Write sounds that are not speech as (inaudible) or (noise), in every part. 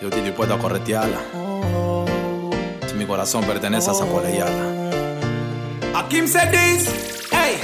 Yo estoy dispuesto a corretearla. Si mi corazón pertenece a esa colegiala. A Kim said this. Hey.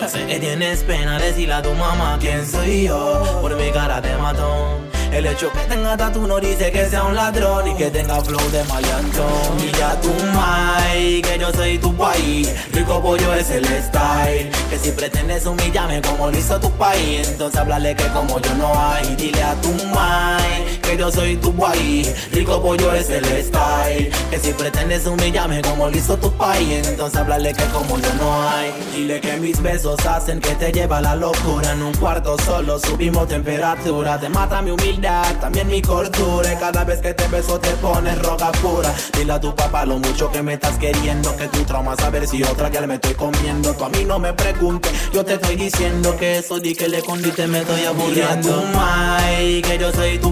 Yo (laughs) sé que tienes pena decirle a tu mamá quién soy yo por mi cara de matón. El hecho que tenga tatu no dice que sea un ladrón y que tenga flow de maleantón. Y ya tu mai, que yo soy tu país. Rico pollo es el style. Que si pretendes humillarme como lo hizo tu país, entonces háblale que como yo no hay. Dile a tu mai, que yo soy tu país. Rico pollo es el style. Que si pretendes humillarme como lo hizo tu país, entonces háblale que como yo no hay. Dile que mis besos hacen que te lleva a la locura. En un cuarto solo subimos temperatura. Te mata mi humildad, también mi cordura. Cada vez que te beso te pones roca pura. Dile a tu papá lo mucho que me estás queriendo. Que tu trauma saber si otra ya me estoy comiendo. Tú a mí no me preguntes, yo te estoy diciendo que eso di que le escondiste me estoy aburriendo. Mai, que yo soy tu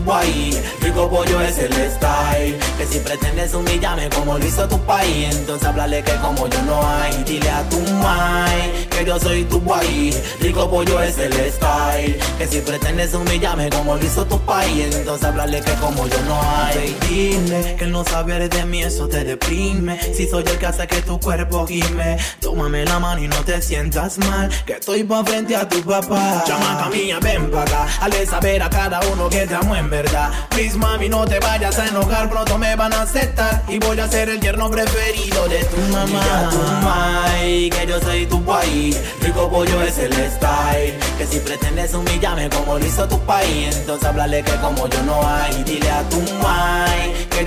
Rico pollo es el style. Que si pretendes humillarme como lo hizo tu país, entonces háblale que como yo no hay. Dile a tu mai que yo soy tu país. Rico pollo es el style. Que si pretendes humillarme como lo hizo tu país, entonces háblale que como yo no hay. Dile que el no saber de mí eso te deprime. Si soy el que hace que tu cuerpo gime, tómame la mano y no te sientas mal. Que estoy pa' frente a tu papá. Chamaca mía, ven pa' acá. Hazle saber a cada uno que te amo en verdad. Please, mami, no te vayas a enojar. Pronto me van a aceptar. Y voy a ser el yerno preferido de tu mamá. Dile a tu mai que yo soy tu país. Rico pollo es el style. Que si pretendes humillarme como lo hizo tu país, entonces háblale que como yo no hay. Dile a tu mai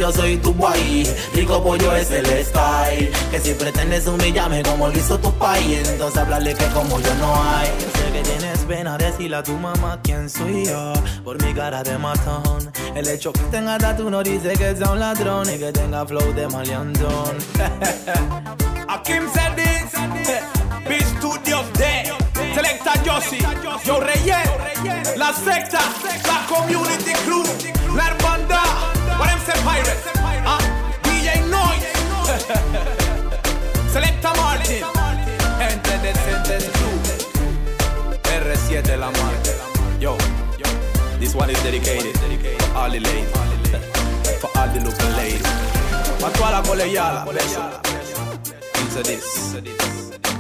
yo soy tu país. Rico pollo es el style. Que si pretendes humillarme como lo hizo tu país, entonces háblale que como yo no hay. Yo sé que tienes pena decirle a tu mamá quién soy yo por mi cara de matón. El hecho que tenga tatu no dice que sea un ladrón y que tenga flow de maleantón. (laughs) A Kim said this. B Studios Day. Selecta Josie. Yo Reyes. La secta. La community crew. La hermandad. What I'm pirates. Ah, DJ Noise. (laughs) Selecta Martin. Gente decente tú. R7 la marca. Yo. This one is dedicated for all the ladies. For all the local ladies. Pa' toda la colegiala. Into this.